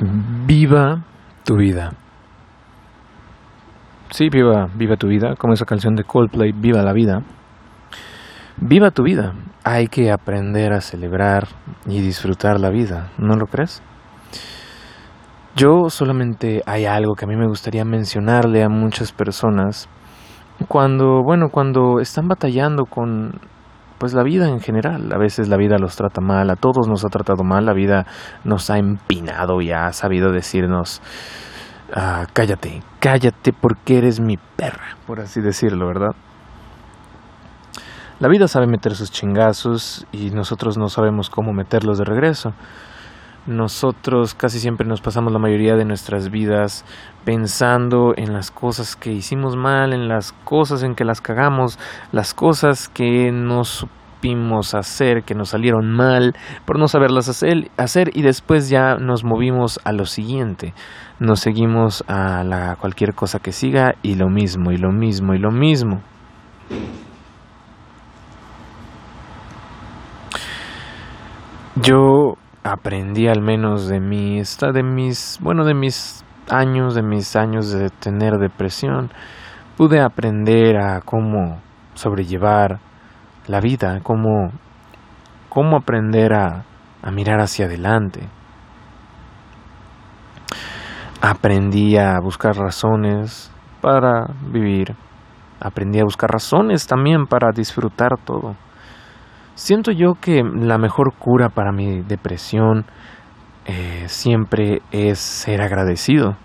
Viva tu vida. Sí, viva, viva tu vida, como esa canción de Coldplay, Viva la vida. Viva tu vida. Hay que aprender a celebrar y disfrutar la vida, ¿no lo crees? Yo solamente hay algo que a mí me gustaría mencionarle a muchas personas cuando, bueno, cuando están batallando con pues la vida en general. A veces la vida los trata mal, a todos nos ha tratado mal, la vida nos ha empinado y ha sabido decirnos, ah, cállate, cállate porque eres mi perra, por así decirlo, ¿verdad? La vida sabe meter sus chingazos y nosotros no sabemos cómo meterlos de regreso. Nosotros casi siempre nos pasamos la mayoría de nuestras vidas pensando en las cosas que hicimos mal, en las cosas en que las cagamos, las cosas que no supimos hacer, que nos salieron mal, por no saberlas hacer, hacer y después ya nos movimos a lo siguiente. Nos seguimos a la cualquier cosa que siga y lo mismo y lo mismo y lo mismo. Yo aprendí al menos de mi de mis bueno de mis años de mis años de tener depresión pude aprender a cómo sobrellevar la vida cómo cómo aprender a, a mirar hacia adelante. Aprendí a buscar razones para vivir aprendí a buscar razones también para disfrutar todo Siento yo que la mejor cura para mi depresión eh, siempre es ser agradecido.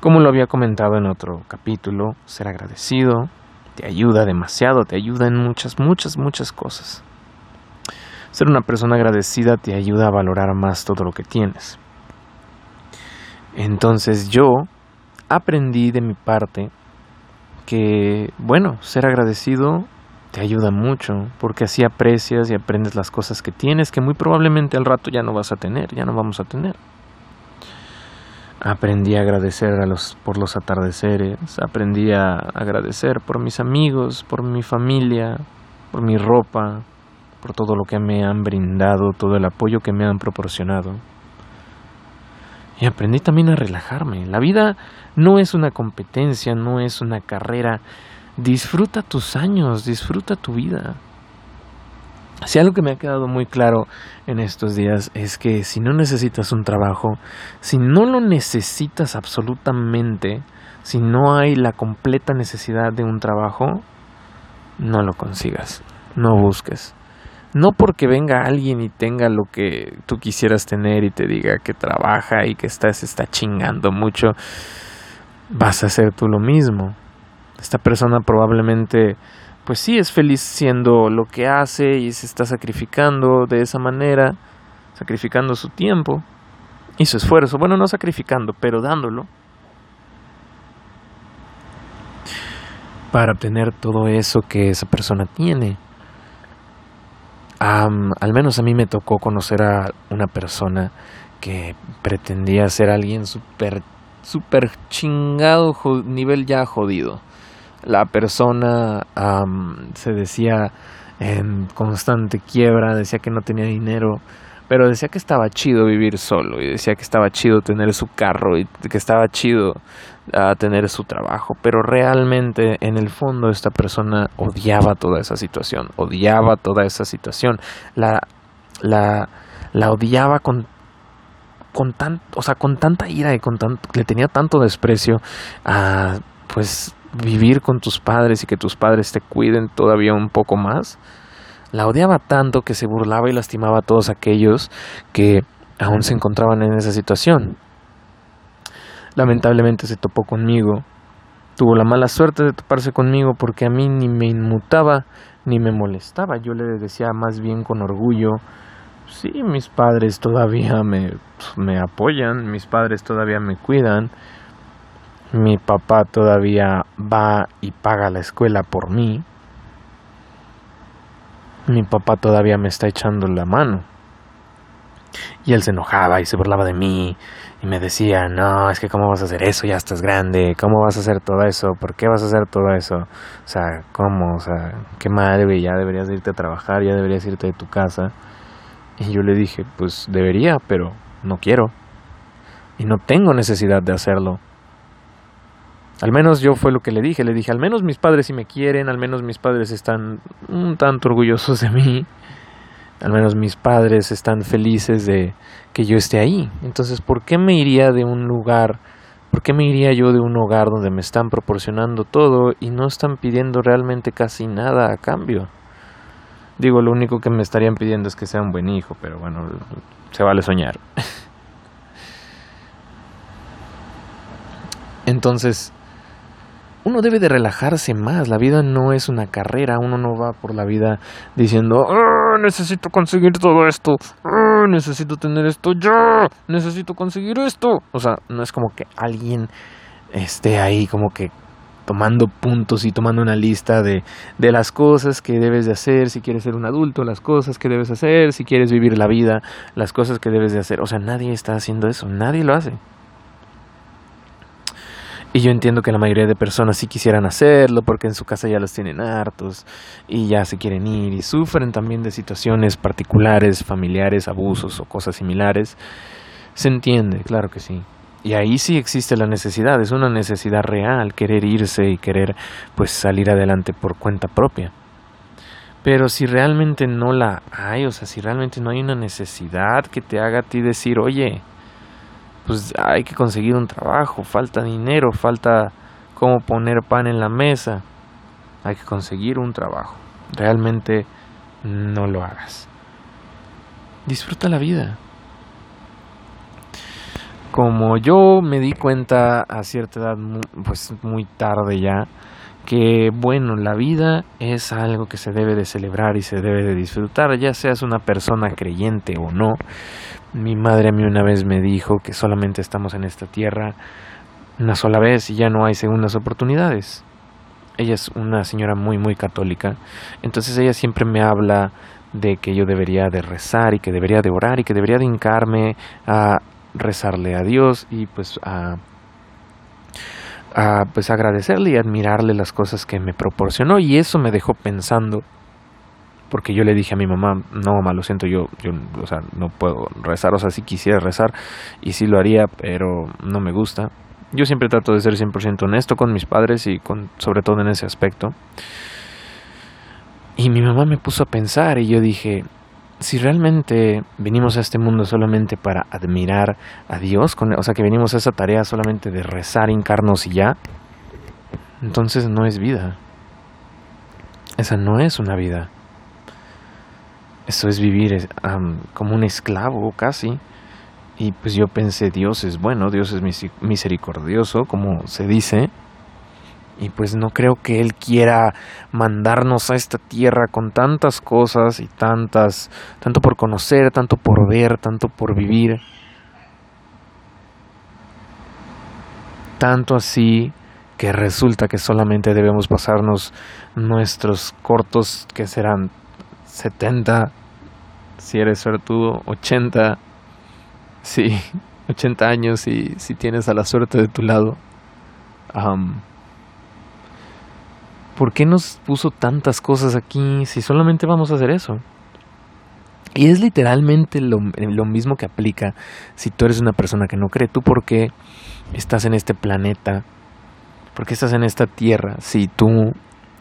Como lo había comentado en otro capítulo, ser agradecido te ayuda demasiado, te ayuda en muchas, muchas, muchas cosas. Ser una persona agradecida te ayuda a valorar más todo lo que tienes. Entonces yo aprendí de mi parte que, bueno, ser agradecido te ayuda mucho, porque así aprecias y aprendes las cosas que tienes, que muy probablemente al rato ya no vas a tener, ya no vamos a tener. Aprendí a agradecer a los, por los atardeceres, aprendí a agradecer por mis amigos, por mi familia, por mi ropa, por todo lo que me han brindado, todo el apoyo que me han proporcionado. Y aprendí también a relajarme. La vida no es una competencia, no es una carrera, disfruta tus años, disfruta tu vida. Si algo que me ha quedado muy claro en estos días es que si no necesitas un trabajo, si no lo necesitas absolutamente, si no hay la completa necesidad de un trabajo, no lo consigas, no busques. No porque venga alguien y tenga lo que tú quisieras tener y te diga que trabaja y que está, se está chingando mucho, vas a hacer tú lo mismo. Esta persona probablemente, pues sí, es feliz siendo lo que hace y se está sacrificando de esa manera, sacrificando su tiempo y su esfuerzo. Bueno, no sacrificando, pero dándolo. Para obtener todo eso que esa persona tiene. al menos a mí me tocó conocer a una persona que pretendía ser alguien súper, súper chingado, nivel ya jodido la persona se decía en constante quiebra, decía que no tenía dinero, pero decía que estaba chido vivir solo y decía que estaba chido tener su carro y que estaba chido ah, tener su trabajo, pero realmente en el fondo esta persona odiaba toda esa situación, odiaba toda esa situación, la, la, la odiaba con con tan, o sea, con tanta ira y con tan, le tenía tanto desprecio a pues vivir con tus padres y que tus padres te cuiden todavía un poco más. La odiaba tanto que se burlaba y lastimaba a todos aquellos que aún se encontraban en esa situación. Lamentablemente se topó conmigo. Tuvo la mala suerte de toparse conmigo porque a mí ni me inmutaba ni me molestaba. Yo le decía más bien con orgullo, sí, mis padres todavía me, me apoyan, mis padres todavía me cuidan, mi papá todavía va y paga la escuela por mí. Mi papá todavía me está echando la mano. Y él se enojaba y se burlaba de mí y me decía, no, es que cómo vas a hacer eso, ya estás grande, cómo vas a hacer todo eso, por qué vas a hacer todo eso, o sea, cómo, o sea, qué madre, ya deberías irte a trabajar, ya deberías irte de tu casa. Y yo le dije, pues debería, pero no quiero. y no tengo necesidad de hacerlo. Al menos yo fue lo que le dije, le dije, al menos mis padres sí me quieren, al menos mis padres están un tanto orgullosos de mí, al menos mis padres están felices de que yo esté ahí. Entonces, ¿por qué me iría de un lugar, por qué me iría yo de un hogar donde me están proporcionando todo y no están pidiendo realmente casi nada a cambio? Digo, lo único que me estarían pidiendo es que sea un buen hijo, pero bueno, se vale soñar. Entonces, uno debe de relajarse más. La vida no es una carrera. Uno no va por la vida diciendo, ah, necesito conseguir todo esto. Ah, necesito tener esto ya. Necesito conseguir esto. O sea, no es como que alguien esté ahí como que tomando puntos y tomando una lista de, de las cosas que debes de hacer si quieres ser un adulto, las cosas que debes hacer si quieres vivir la vida, las cosas que debes de hacer. O sea, nadie está haciendo eso, nadie lo hace. Y yo entiendo que la mayoría de personas sí quisieran hacerlo porque en su casa ya los tienen hartos y ya se quieren ir y sufren también de situaciones particulares, familiares, abusos o cosas similares. Se entiende, claro que sí. Y ahí sí existe la necesidad, es una necesidad real, querer irse y querer pues salir adelante por cuenta propia. Pero si realmente no la hay, o sea, si realmente no hay una necesidad que te haga a ti decir, oye, pues hay que conseguir un trabajo, falta dinero, falta cómo poner pan en la mesa. Hay que conseguir un trabajo. Realmente no lo hagas. Disfruta la vida. Como yo me di cuenta a cierta edad, pues muy tarde ya, que bueno, la vida es algo que se debe de celebrar y se debe de disfrutar, ya seas una persona creyente o no, mi madre a mí una vez me dijo que solamente estamos en esta tierra una sola vez y ya no hay segundas oportunidades. Ella es una señora muy muy católica, entonces ella siempre me habla de que yo debería de rezar y que debería de orar y que debería de hincarme a rezarle a Dios y pues a, a pues agradecerle y admirarle las cosas que me proporcionó y eso me dejó pensando porque yo le dije a mi mamá, no mamá, lo siento, yo, yo o sea, no puedo rezar, o sea, sí quisiera rezar y sí lo haría, pero no me gusta. Yo siempre trato de ser 100% honesto con mis padres y con, sobre todo en ese aspecto. Y mi mamá me puso a pensar y yo dije, si realmente venimos a este mundo solamente para admirar a Dios, o sea, que venimos a esa tarea solamente de rezar, hincarnos y ya, entonces no es vida. Esa no es una vida. Eso es vivir como un esclavo casi. Y pues yo pensé, Dios es bueno, Dios es misericordioso, como se dice. Y pues no creo que Él quiera mandarnos a esta tierra con tantas cosas y tantas, tanto por conocer, tanto por ver, tanto por vivir. Tanto así que resulta que solamente debemos pasarnos nuestros cortos que serán 70, si eres suertudo, 80, sí, 80 años y si tienes a la suerte de tu lado. ¿Por qué nos puso tantas cosas aquí si solamente vamos a hacer eso? Y es literalmente lo, mismo que aplica si tú eres una persona que no cree. ¿Tú por qué estás en este planeta? ¿Por qué estás en esta tierra si tú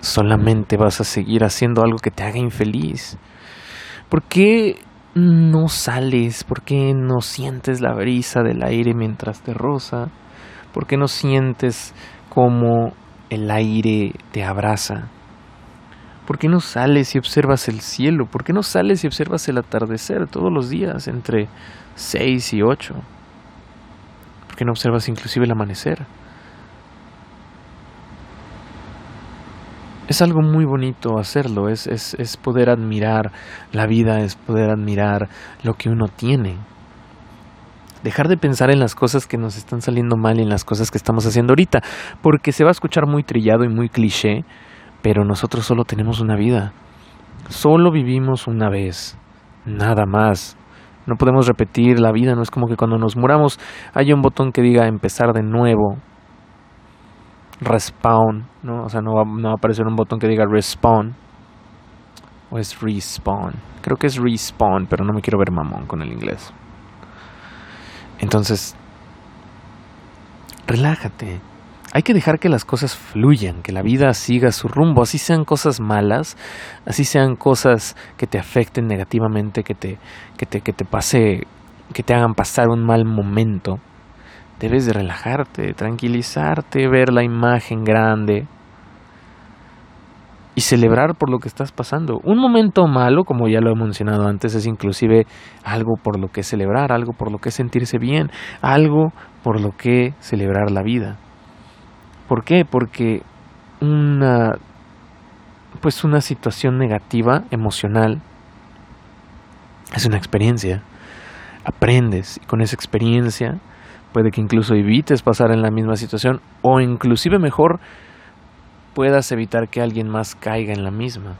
solamente vas a seguir haciendo algo que te haga infeliz? ¿Por qué no sales? ¿Por qué no sientes la brisa del aire mientras te roza? ¿Por qué no sientes cómo el aire te abraza? ¿Por qué no sales y observas el cielo? ¿Por qué no sales y observas el atardecer todos los días entre 6 y 8? ¿Por qué no observas inclusive el amanecer? es algo muy bonito hacerlo, es, es, es poder admirar la vida, es poder admirar lo que uno tiene. Dejar de pensar en las cosas que nos están saliendo mal y en las cosas que estamos haciendo ahorita, porque se va a escuchar muy trillado y muy cliché, pero nosotros solo tenemos una vida. Solo vivimos una vez, nada más. No podemos repetir la vida, no es como que cuando nos muramos haya un botón que diga empezar de nuevo, respawn, ¿no? O sea, no va, no va a aparecer un botón que diga respawn. O es respawn. Creo que es respawn, pero no me quiero ver mamón con el inglés. Entonces, relájate. Hay que dejar que las cosas fluyan, que la vida siga su rumbo, así sean cosas malas, así sean cosas que te afecten negativamente, que te, que te, que te pase, que te hagan pasar un mal momento. Debes de relajarte, tranquilizarte, ver la imagen grande, y celebrar por lo que estás pasando. Un momento malo, como ya lo he mencionado antes, es inclusive algo por lo que celebrar, algo por lo que sentirse bien, algo por lo que celebrar la vida. ¿Por qué? Porque una pues una situación negativa, emocional, es una experiencia. Aprendes y con esa experiencia puede que incluso evites pasar en la misma situación o inclusive mejor puedas evitar que alguien más caiga en la misma.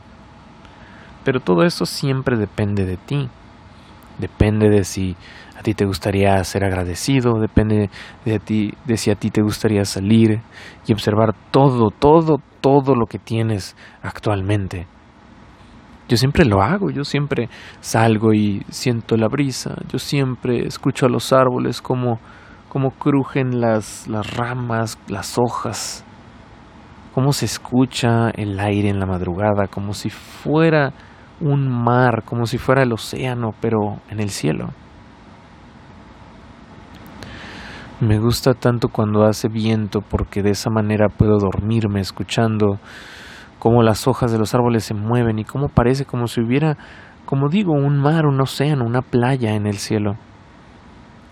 Pero todo eso siempre depende de ti. Depende de si a ti te gustaría ser agradecido, depende de ti, de si a ti te gustaría salir y observar todo, todo, todo lo que tienes actualmente. Yo siempre lo hago, yo siempre salgo y siento la brisa, yo siempre escucho a los árboles como, como crujen las, las ramas, las hojas, cómo se escucha el aire en la madrugada, como si fuera un mar, como si fuera el océano, pero en el cielo. Me gusta tanto cuando hace viento porque de esa manera puedo dormirme escuchando cómo las hojas de los árboles se mueven y cómo parece como si hubiera, como digo, un mar, un océano, una playa en el cielo.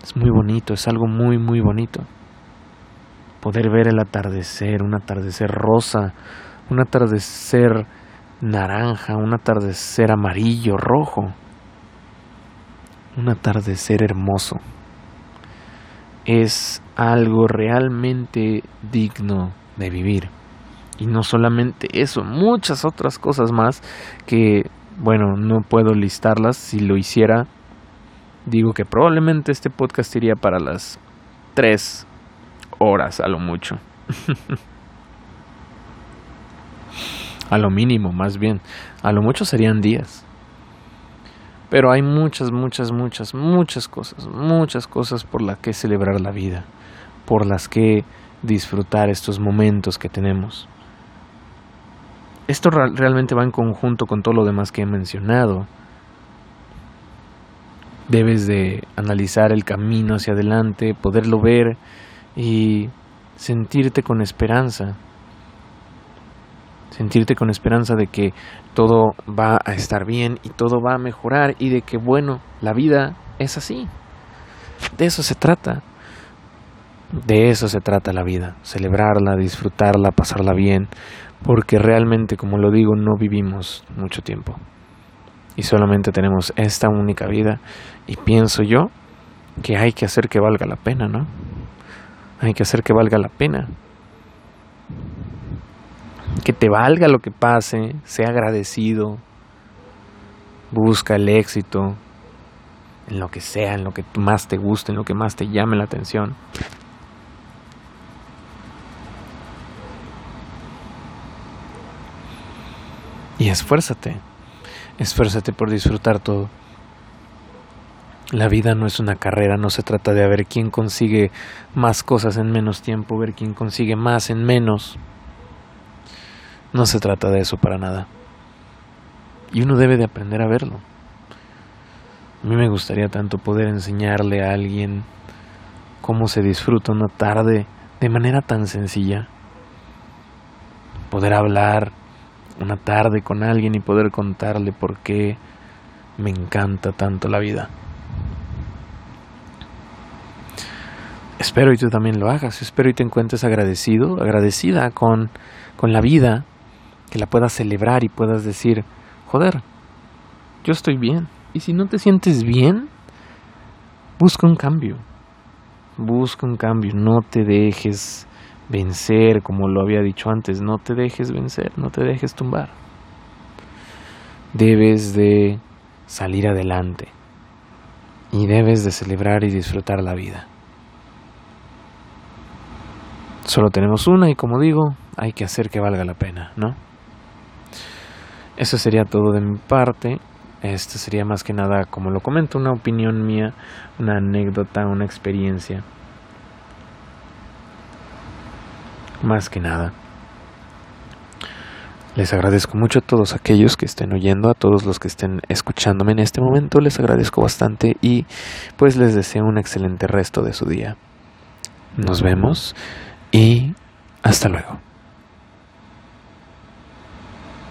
Es muy bonito, es algo muy, muy bonito poder ver el atardecer, un atardecer rosa, un atardecer naranja, un atardecer amarillo, rojo, un atardecer hermoso. Es algo realmente digno de vivir. Y no solamente eso, muchas otras cosas más que, bueno, no puedo listarlas. Si lo hiciera, digo que probablemente este podcast iría para las 3 horas a lo mucho. a lo mínimo, más bien. A lo mucho serían días. Pero hay muchas, muchas, muchas, muchas cosas, muchas cosas por las que celebrar la vida, por las que disfrutar estos momentos que tenemos. Esto realmente va en conjunto con todo lo demás que he mencionado. Debes de analizar el camino hacia adelante, poderlo ver y sentirte con esperanza, sentirte con esperanza de que todo va a estar bien y todo va a mejorar y de que, bueno, la vida es así. De eso se trata. De eso se trata la vida, celebrarla, disfrutarla, pasarla bien, porque realmente, como lo digo, no vivimos mucho tiempo. Y solamente tenemos esta única vida y pienso yo que hay que hacer que valga la pena, ¿no? Hay que hacer que valga la pena. Que te valga lo que pase, sea agradecido, busca el éxito en lo que sea, en lo que más te guste, en lo que más te llame la atención. Y esfuérzate, esfuérzate por disfrutar todo. La vida no es una carrera, no se trata de ver quién consigue más cosas en menos tiempo, ver quién consigue más en menos. No se trata de eso para nada. Y uno debe de aprender a verlo. A mí me gustaría tanto poder enseñarle a alguien cómo se disfruta una tarde de manera tan sencilla. Poder hablar una tarde con alguien y poder contarle por qué me encanta tanto la vida. Espero y tú también lo hagas. Espero y te encuentres agradecido, agradecida con, con la vida, que la puedas celebrar y puedas decir, joder, yo estoy bien. Y si no te sientes bien, busca un cambio. Busca un cambio. No te dejes vencer, como lo había dicho antes. No te dejes vencer, no te dejes tumbar. Debes de salir adelante. Y debes de celebrar y disfrutar la vida. Solo tenemos una y como digo, hay que hacer que valga la pena, ¿no? Eso sería todo de mi parte. Esto sería más que nada, como lo comento, una opinión mía, una anécdota, una experiencia. más que nada. Les agradezco mucho a todos aquellos que estén oyendo, a todos los que estén escuchándome en este momento, les agradezco bastante y pues les deseo un excelente resto de su día. Nos vemos y hasta luego.